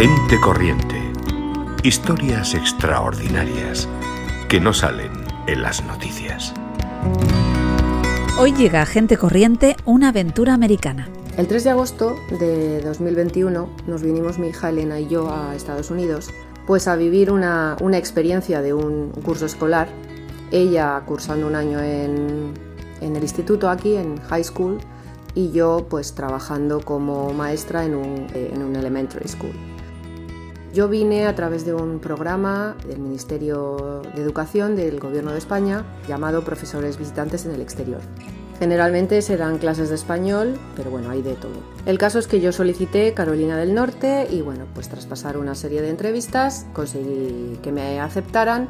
Gente corriente. Historias extraordinarias que no salen en las noticias. Hoy llega a Gente Corriente una aventura americana. El 3 de agosto de 2021 nos vinimos mi hija Elena y yo a Estados Unidos pues a vivir una, una experiencia de un curso escolar. Ella cursando un año en, en el instituto aquí, en high school, y yo pues trabajando como maestra en un, en un elementary school. Yo vine a través de un programa del Ministerio de Educación del Gobierno de España llamado Profesores Visitantes en el Exterior. Generalmente se dan clases de español, pero bueno, hay de todo. El caso es que yo solicité Carolina del Norte y bueno, pues tras pasar una serie de entrevistas conseguí que me aceptaran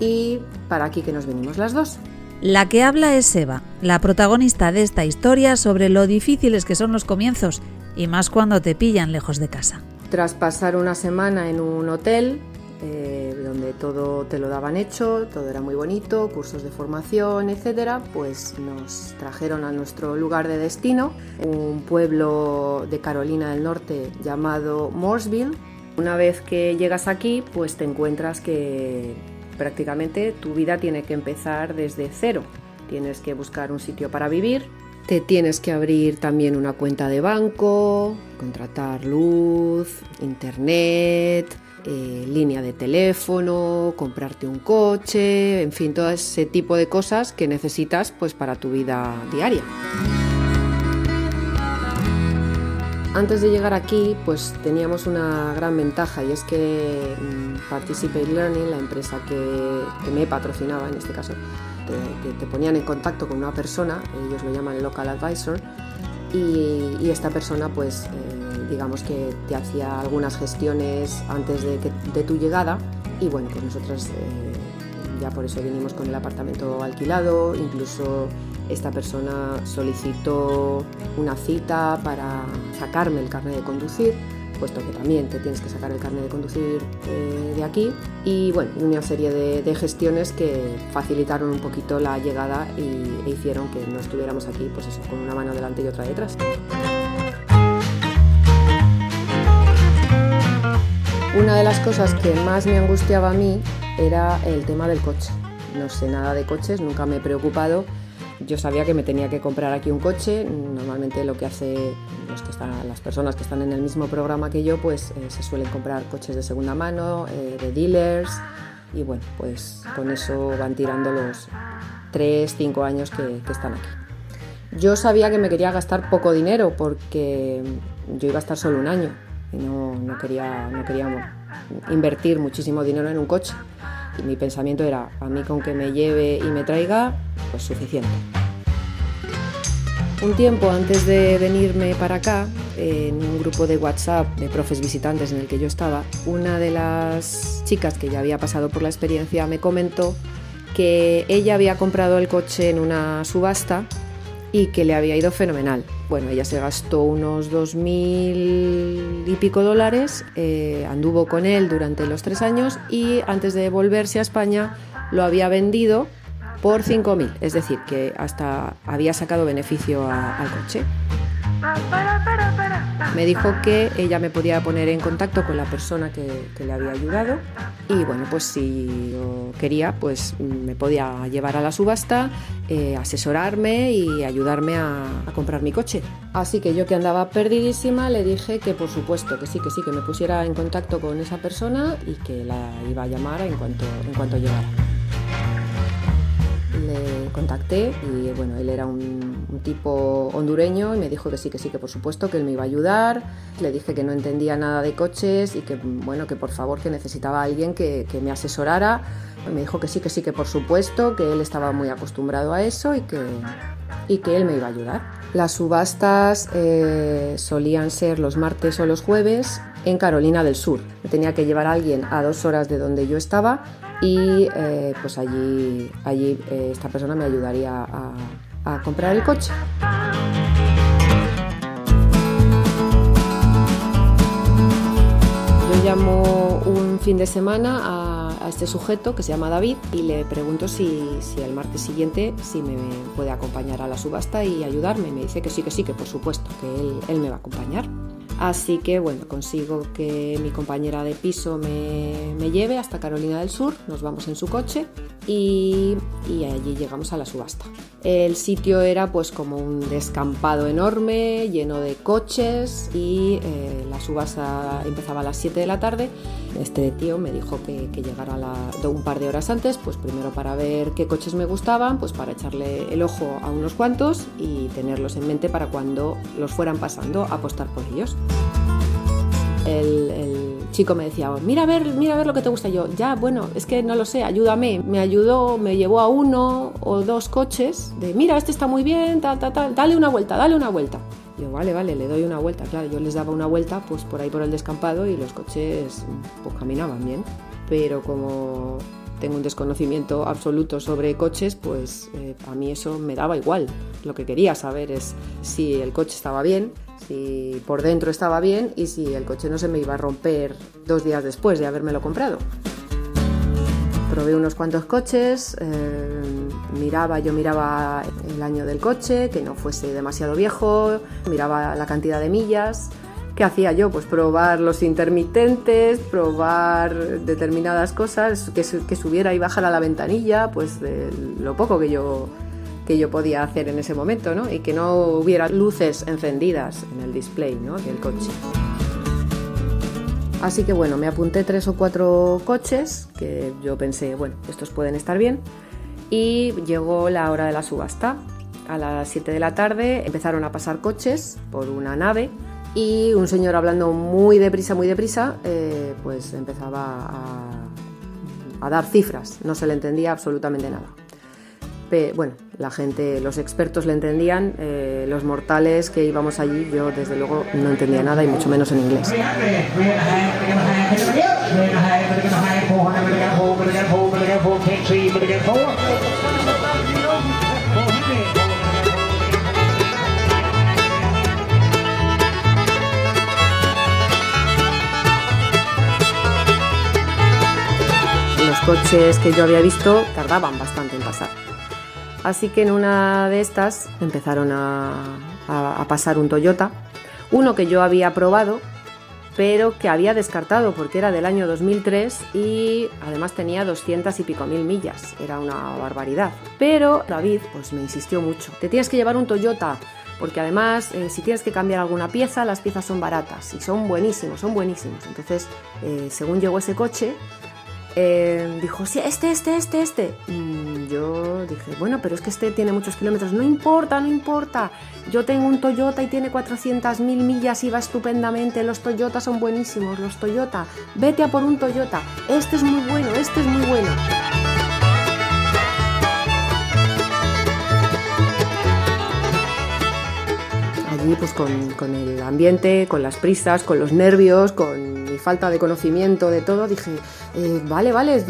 y para aquí que nos venimos las dos. La que habla es Eva, la protagonista de esta historia sobre lo difíciles que son los comienzos y más cuando te pillan lejos de casa. Tras pasar una semana en un hotel, eh, donde todo te lo daban hecho, todo era muy bonito, cursos de formación, etcétera, pues nos trajeron a nuestro lugar de destino, un pueblo de Carolina del Norte llamado Mooresville. Una vez que llegas aquí, pues te encuentras que prácticamente tu vida tiene que empezar desde cero. Tienes que buscar un sitio para vivir, te tienes que abrir también una cuenta de banco, contratar luz, internet, eh, línea de teléfono, comprarte un coche, en fin, todo ese tipo de cosas que necesitas pues para tu vida diaria. Antes de llegar aquí, pues teníamos una gran ventaja y es que mm, Participate Learning, la empresa que, que me patrocinaba en este caso, te, que te ponían en contacto con una persona, ellos lo llaman local advisor, y, y esta persona pues eh, digamos que te hacía algunas gestiones antes de, que, de tu llegada y bueno, pues nosotros eh, ya por eso vinimos con el apartamento alquilado, incluso esta persona solicitó una cita para sacarme el carnet de conducir puesto que también te tienes que sacar el carnet de conducir eh, de aquí. Y bueno, una serie de, gestiones que facilitaron un poquito la llegada y, e hicieron que no estuviéramos aquí, pues eso, con una mano delante y otra detrás. Una de las cosas que más me angustiaba a mí era el tema del coche. No sé nada de coches, nunca me he preocupado yo sabía que me tenía que comprar aquí un coche. Normalmente lo que hace los que están, las personas que están en el mismo programa que yo, pues eh, se suelen comprar coches de segunda mano, eh, de dealers, y bueno, pues con eso van tirando los 3, 5 años que, están aquí. Yo sabía que me quería gastar poco dinero porque yo iba a estar solo un año y no, no quería, no quería invertir muchísimo dinero en un coche. Y mi pensamiento era, a mí con que me lleve y me traiga, suficiente. Un tiempo antes de venirme para acá, en un grupo de WhatsApp de profes visitantes en el que yo estaba, una de las chicas que ya había pasado por la experiencia me comentó que ella había comprado el coche en una subasta y que le había ido fenomenal. Bueno, ella se gastó unos 2.000 y pico dólares, eh, anduvo con él durante los tres años y antes de volverse a España lo había vendido por 5.000, es decir, que hasta había sacado beneficio al coche. Me dijo que ella me podía poner en contacto con la persona que, le había ayudado y bueno, pues si quería, pues me podía llevar a la subasta, eh, asesorarme y ayudarme a, a, comprar mi coche. Así que yo que andaba perdidísima le dije que por supuesto, que sí, que sí, que me pusiera en contacto con esa persona y que la iba a llamar en cuanto, en cuanto llegara le contacté y bueno, él era un, tipo hondureño y me dijo que sí, que sí, que por supuesto que él me iba a ayudar. Le dije que no entendía nada de coches y que bueno, que por favor que necesitaba alguien que, que me asesorara. Me dijo que sí, que sí, que por supuesto, que él estaba muy acostumbrado a eso y que, y que él me iba a ayudar. Las subastas eh, solían ser los martes o los jueves en Carolina del Sur. Me tenía que llevar a alguien a dos horas de donde yo estaba y eh, pues allí, allí eh, esta persona me ayudaría a, comprar el coche. Yo llamo un fin de semana a, a este sujeto que se llama David y le pregunto si, si el martes siguiente si me puede acompañar a la subasta y ayudarme. Me dice que sí, que sí, que por supuesto, que él, él me va a acompañar. Así que bueno, consigo que mi compañera de piso me, me lleve hasta Carolina del Sur, nos vamos en su coche y, y, allí llegamos a la subasta. El sitio era pues como un descampado enorme, lleno de coches y eh, la subasta empezaba a las 7 de la tarde. Este tío me dijo que, llegara la, un par de horas antes, pues primero para ver qué coches me gustaban, pues para echarle el ojo a unos cuantos y tenerlos en mente para cuando los fueran pasando apostar por ellos. El, el, chico me decía, mira a ver, mira a ver lo que te gusta yo. Ya, bueno, es que no lo sé, ayúdame. Me ayudó, me llevó a uno o dos coches de, mira, este está muy bien, tal, tal, tal, dale una vuelta, dale una vuelta. Yo, vale, vale, le doy una vuelta. Claro, yo les daba una vuelta pues por ahí por el descampado y los coches pues caminaban bien. Pero como tengo un desconocimiento absoluto sobre coches, pues eh, a mí eso me daba igual. Lo que quería saber es si el coche estaba bien, si por dentro estaba bien y si el coche no se me iba a romper dos días después de habérmelo comprado. Probé unos cuantos coches, eh, miraba, yo miraba el año del coche, que no fuese demasiado viejo, miraba la cantidad de millas. ¿Qué hacía yo? Pues probar los intermitentes, probar determinadas cosas, que, que subiera y bajara la ventanilla, pues lo poco que yo que yo podía hacer en ese momento, ¿no? Y que no hubiera luces encendidas en el display, ¿no? Del coche. Así que bueno, me apunté tres o cuatro coches que yo pensé, bueno, estos pueden estar bien. Y llegó la hora de la subasta. A las 7 de la tarde empezaron a pasar coches por una nave y un señor hablando muy deprisa, muy deprisa, eh, pues empezaba a, a dar cifras. No se le entendía absolutamente nada bueno, la gente, los expertos le entendían, eh, los mortales que íbamos allí, yo desde luego no entendía nada y mucho menos en inglés. Los coches que yo había visto tardaban bastante en pasar. Así que en una de estas empezaron a, pasar un Toyota, uno que yo había probado, pero que había descartado porque era del año 2003 y además tenía 200 y pico mil millas, era una barbaridad. Pero David pues me insistió mucho, te tienes que llevar un Toyota, porque además eh, si tienes que cambiar alguna pieza, las piezas son baratas y son buenísimos, son buenísimos. Entonces, eh, según llegó ese coche, eh, dijo, sí, este, este, este, este. Mm, yo dije, bueno, pero es que este tiene muchos kilómetros. No importa, no importa. Yo tengo un Toyota y tiene 400.000 millas y va estupendamente. Los Toyota son buenísimos, los Toyota. Vete a por un Toyota. Este es muy bueno, este es muy bueno. Allí pues con, con el ambiente, con las prisas, con los nervios, con falta de conocimiento de todo, dije, eh, vale, vale,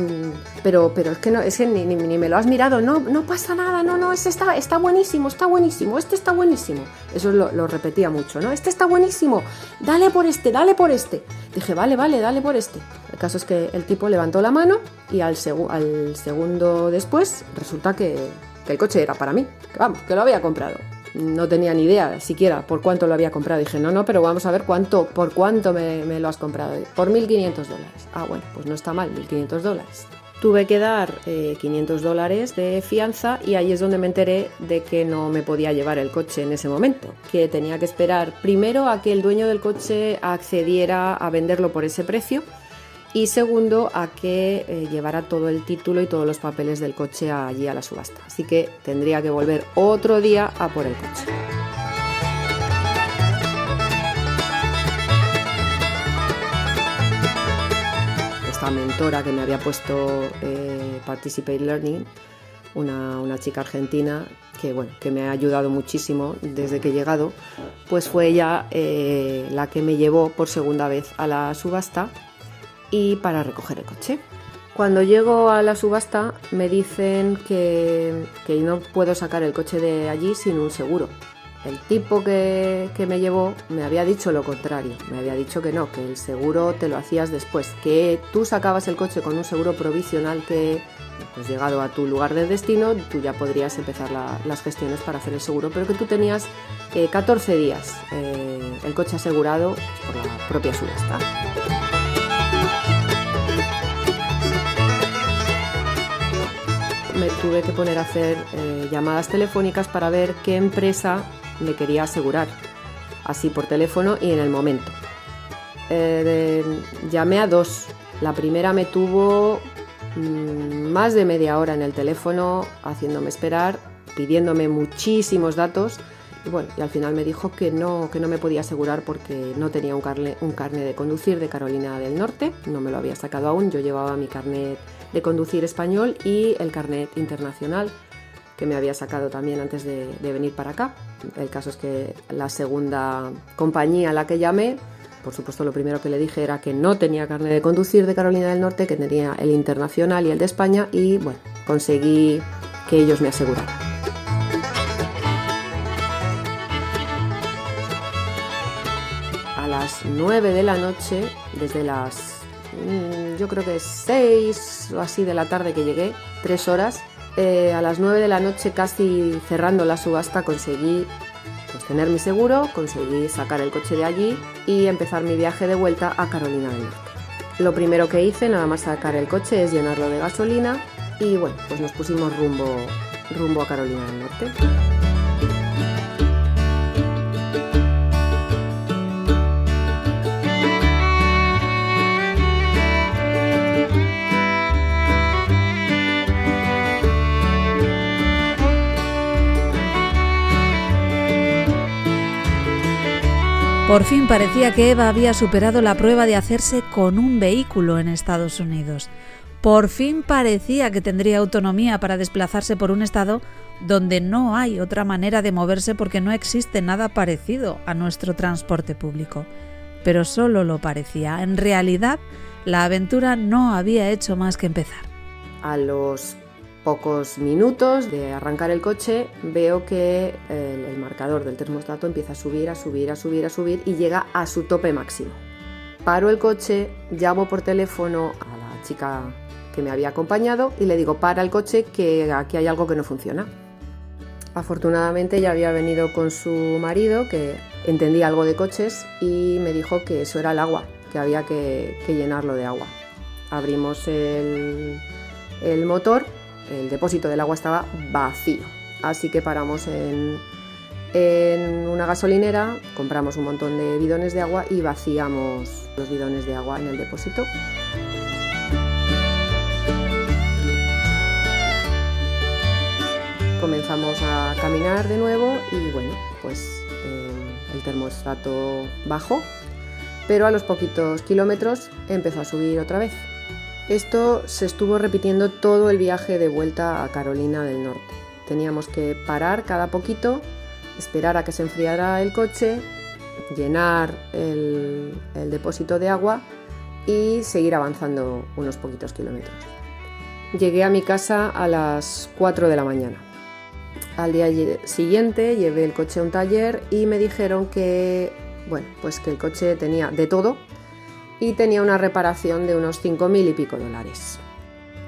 pero, pero es que, no, es que ni, ni, me lo has mirado, no, no pasa nada, no, no, este está, está buenísimo, está buenísimo, este está buenísimo. Eso lo, repetía mucho, ¿no? Este está buenísimo, dale por este, dale por este. Dije, vale, vale, dale por este. El caso es que el tipo levantó la mano y al, al segundo después resulta que, que el coche era para mí, que vamos, que lo había comprado no tenía ni idea siquiera por cuánto lo había comprado. Dije, no, no, pero vamos a ver cuánto, por cuánto me, me lo has comprado. Por 1.500 dólares. Ah, bueno, pues no está mal, 1.500 dólares. Tuve que dar eh, 500 dólares de fianza y ahí es donde me enteré de que no me podía llevar el coche en ese momento, que tenía que esperar primero a que el dueño del coche accediera a venderlo por ese precio y segundo a que eh, llevara todo el título y todos los papeles del coche allí a la subasta. Así que tendría que volver otro día a por el coche. Esta mentora que me había puesto eh, Participate Learning, una, una, chica argentina que, bueno, que me ha ayudado muchísimo desde que he llegado, pues fue ella eh, la que me llevó por segunda vez a la subasta y para recoger el coche. Cuando llego a la subasta me dicen que, que no puedo sacar el coche de allí sin un seguro. el tipo que, que, me llevó me había dicho lo contrario, me había dicho que no, que el seguro te lo hacías después, que tú sacabas el coche con un seguro provisional que, pues llegado a tu lugar de destino, tú ya podrías empezar las gestiones para hacer el seguro, pero que tú tenías 14 eh, días eh, el coche asegurado por la propia subasta. Me tuve que poner a hacer eh, llamadas telefónicas para ver qué empresa me quería asegurar, así por teléfono y en el momento. llamé a dos. La primera me tuvo Mm, más de media hora en el teléfono haciéndome esperar, pidiéndome muchísimos datos y bueno, y al final me dijo que no, que no me podía asegurar porque no tenía un carnet, un de conducir de Carolina del Norte, no me lo había sacado aún, yo llevaba mi carnet de conducir español y el carnet internacional que me había sacado también antes de, de venir para acá. El caso es que la segunda compañía a la que llamé por supuesto, lo primero que le dije era que no tenía carne de conducir de Carolina del Norte, que tenía el internacional y el de España, y bueno, conseguí que ellos me aseguraran. Las 9 de la noche, desde las mm, yo creo que 6 o así de la tarde que llegué, 3 horas, eh, a las 9 de la noche casi cerrando la subasta conseguí pues, tener mi seguro, conseguí sacar el coche de allí y empezar mi viaje de vuelta a Carolina del Norte. Lo primero que hice, nada más sacar el coche, es llenarlo de gasolina y bueno, pues nos pusimos rumbo, rumbo a Carolina del Norte. Por fin parecía que Eva había superado la prueba de hacerse con un vehículo en Estados Unidos. Por fin parecía que tendría autonomía para desplazarse por un estado donde no hay otra manera de moverse porque no existe nada parecido a nuestro transporte público. Pero solo lo parecía. En realidad, la aventura no había hecho más que empezar. A los pocos minutos de arrancar el coche veo que el, marcador del termostato empieza a subir, a subir, a subir, a subir y llega a su tope máximo. Paro el coche, llamo por teléfono a la chica que me había acompañado y le digo, para el coche que aquí hay algo que no funciona. Afortunadamente ya había venido con su marido que entendía algo de coches y me dijo que eso era el agua, que había que, llenarlo de agua. Abrimos el, el motor el depósito del agua estaba vacío. Así que paramos en, una gasolinera, compramos un montón de bidones de agua y vaciamos los bidones de agua en el depósito. Comenzamos a caminar de nuevo y bueno, pues eh, el termostato bajó, pero a los poquitos kilómetros empezó a subir otra vez. Esto se estuvo repitiendo todo el viaje de vuelta a Carolina del Norte. Teníamos que parar cada poquito, esperar a que se enfriara el coche, llenar el, depósito de agua y seguir avanzando unos poquitos kilómetros. Llegué a mi casa a las 4 de la mañana. Al día siguiente llevé el coche a un taller y me dijeron que, bueno, pues que el coche tenía de todo, y tenía una reparación de unos 5.000 y pico dólares.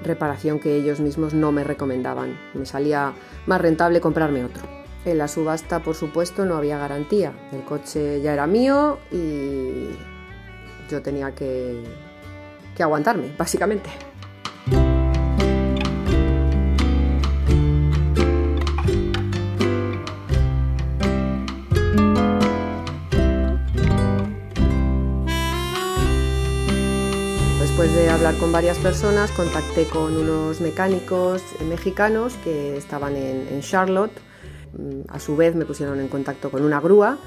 Reparación que ellos mismos no me recomendaban. Me salía más rentable comprarme otro. En la subasta, por supuesto, no había garantía. El coche ya era mío y yo tenía que, que aguantarme, básicamente. Después de hablar con varias personas, contacté con unos mecánicos mexicanos que estaban en, Charlotte. Mm, a su vez me pusieron en contacto con una grúa.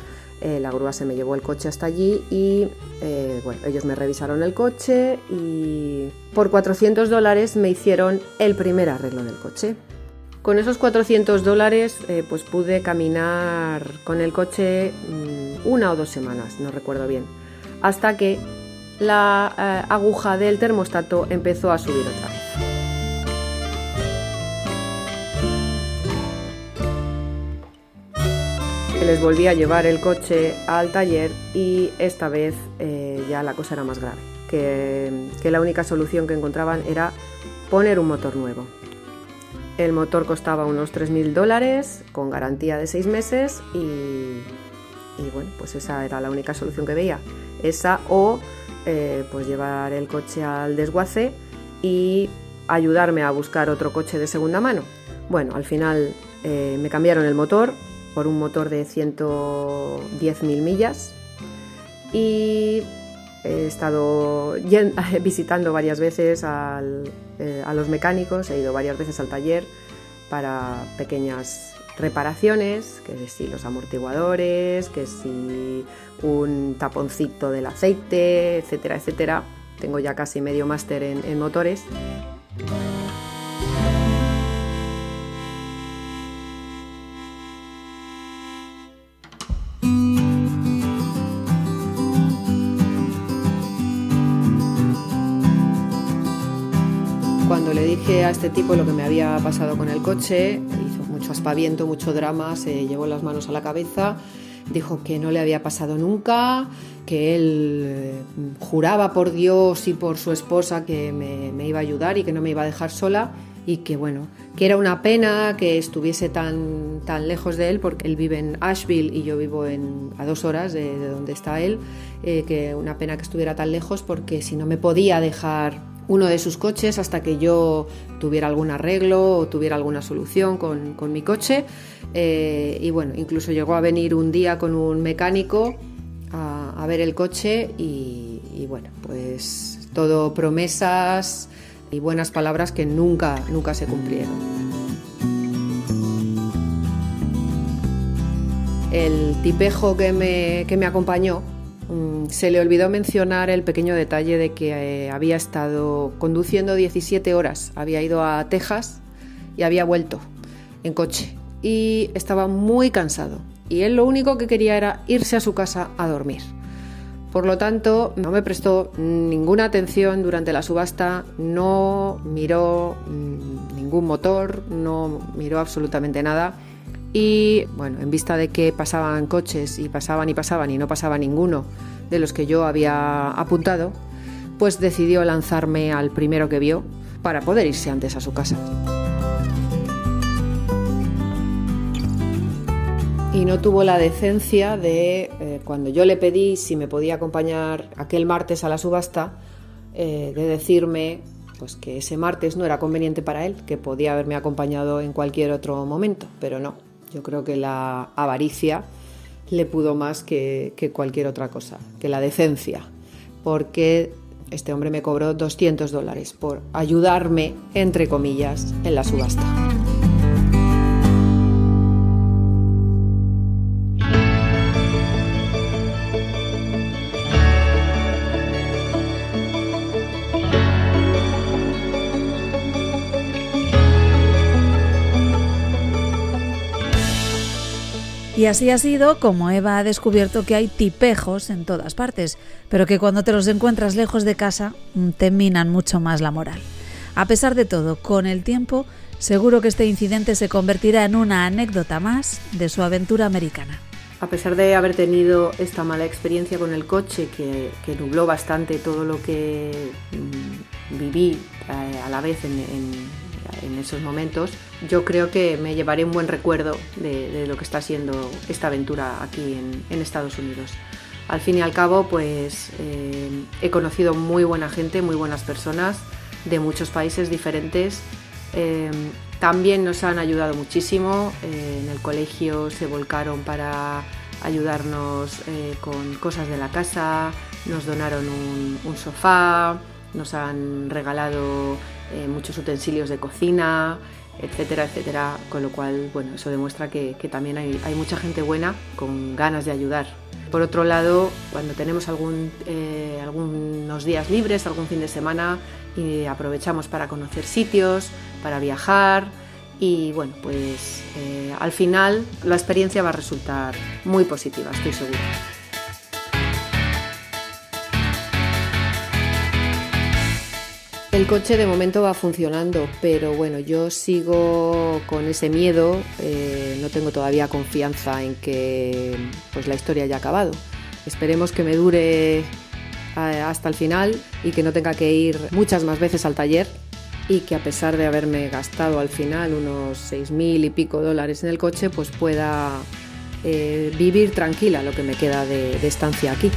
Eh, la grúa se me llevó el coche hasta allí y eh, bueno, ellos me revisaron el coche y por 400 dólares me hicieron el primer arreglo del coche. Con esos 400 dólares eh, pues pude caminar con el coche mm, una o dos semanas, no recuerdo bien, hasta que la eh, aguja del termostato empezó a subir otra vez. Les volví a llevar el coche al taller y esta vez eh, ya la cosa era más grave, que, que la única solución que encontraban era poner un motor nuevo. El motor costaba unos 3.000 dólares con garantía de 6 meses y, y, bueno, pues esa era la única solución que veía. Esa o eh, pues llevar el coche al desguace y ayudarme a buscar otro coche de segunda mano. Bueno, al final eh, me cambiaron el motor por un motor de 110.000 millas y he estado visitando varias veces eh, a los mecánicos, he ido varias veces al taller para pequeñas reparaciones, que si los amortiguadores, que si un taponcito del aceite, etcétera, etcétera. Tengo ya casi medio máster en motores. Cuando le dije a este tipo lo que me había pasado con el coche, mucho aspaviento, mucho drama, se llevó las manos a la cabeza, dijo que no le había pasado nunca, que él eh, juraba por Dios y por su esposa que me, iba a ayudar y que no me iba a dejar sola y que bueno, que era una pena que estuviese tan, tan lejos de él, porque él vive en Asheville y yo vivo a dos horas de, donde está él, eh, que una pena que estuviera tan lejos porque si no me podía dejar uno de sus coches hasta que yo tuviera algún arreglo o tuviera alguna solución con, mi coche. Eh, y bueno, incluso llegó a venir un día con un mecánico a, ver el coche y, bueno, pues todo promesas y buenas palabras que nunca, nunca se cumplieron. El tipejo que me, que me acompañó se le olvidó mencionar el pequeño detalle de que eh, había estado conduciendo 17 horas, había ido a Texas y había vuelto en coche y estaba muy cansado y él lo único que quería era irse a su casa a dormir. Por lo tanto, no me prestó ninguna atención durante la subasta, no miró mm, ningún motor, no miró absolutamente nada. Y bueno, en vista de que pasaban coches y pasaban y pasaban y no pasaba ninguno de los que yo había apuntado, pues decidió lanzarme al primero que vio para poder irse antes a su casa. Y no tuvo la decencia de, eh, cuando yo le pedí si me podía acompañar aquel martes a la subasta, eh, de decirme pues que ese martes no era conveniente para él, que podía haberme acompañado en cualquier otro momento, pero no, yo creo que la avaricia le pudo más que, cualquier otra cosa, que la decencia, porque este hombre me cobró 200 dólares por ayudarme, entre comillas, en la subasta. Y así ha sido como Eva ha descubierto que hay tipejos en todas partes, pero que cuando te los encuentras lejos de casa mm, te minan mucho más la moral. A pesar de todo, con el tiempo, seguro que este incidente se convertirá en una anécdota más de su aventura americana. A pesar de haber tenido esta mala experiencia con el coche que, nubló bastante todo lo que mm, viví eh, a la vez en, en esos momentos, yo creo que me llevaré un buen recuerdo de, lo que está siendo esta aventura aquí en, Estados Unidos. Al fin y al cabo, pues eh, he conocido muy buena gente, muy buenas personas de muchos países diferentes. Eh, también nos han ayudado muchísimo. Eh, en el colegio se volcaron para ayudarnos con cosas de la casa, nos donaron un sofá, nos han regalado eh, muchos utensilios de cocina, etcétera, etcétera, con lo cual, bueno, eso demuestra que, también hay, mucha gente buena con ganas de ayudar. Por otro lado, cuando tenemos eh, algunos días libres, algún fin de semana, aprovechamos para conocer sitios, para viajar y bueno, pues eh, al final la experiencia va a resultar muy positiva, estoy segura. El coche de momento va funcionando, pero bueno, yo sigo con ese miedo, eh, no tengo todavía confianza en que pues, la historia haya acabado. Esperemos que me dure eh, hasta el final y que no tenga que ir muchas más veces al taller y que a pesar de haberme gastado al final unos seis mil y pico dólares en el coche, pues pueda eh, vivir tranquila lo que me queda de estancia aquí.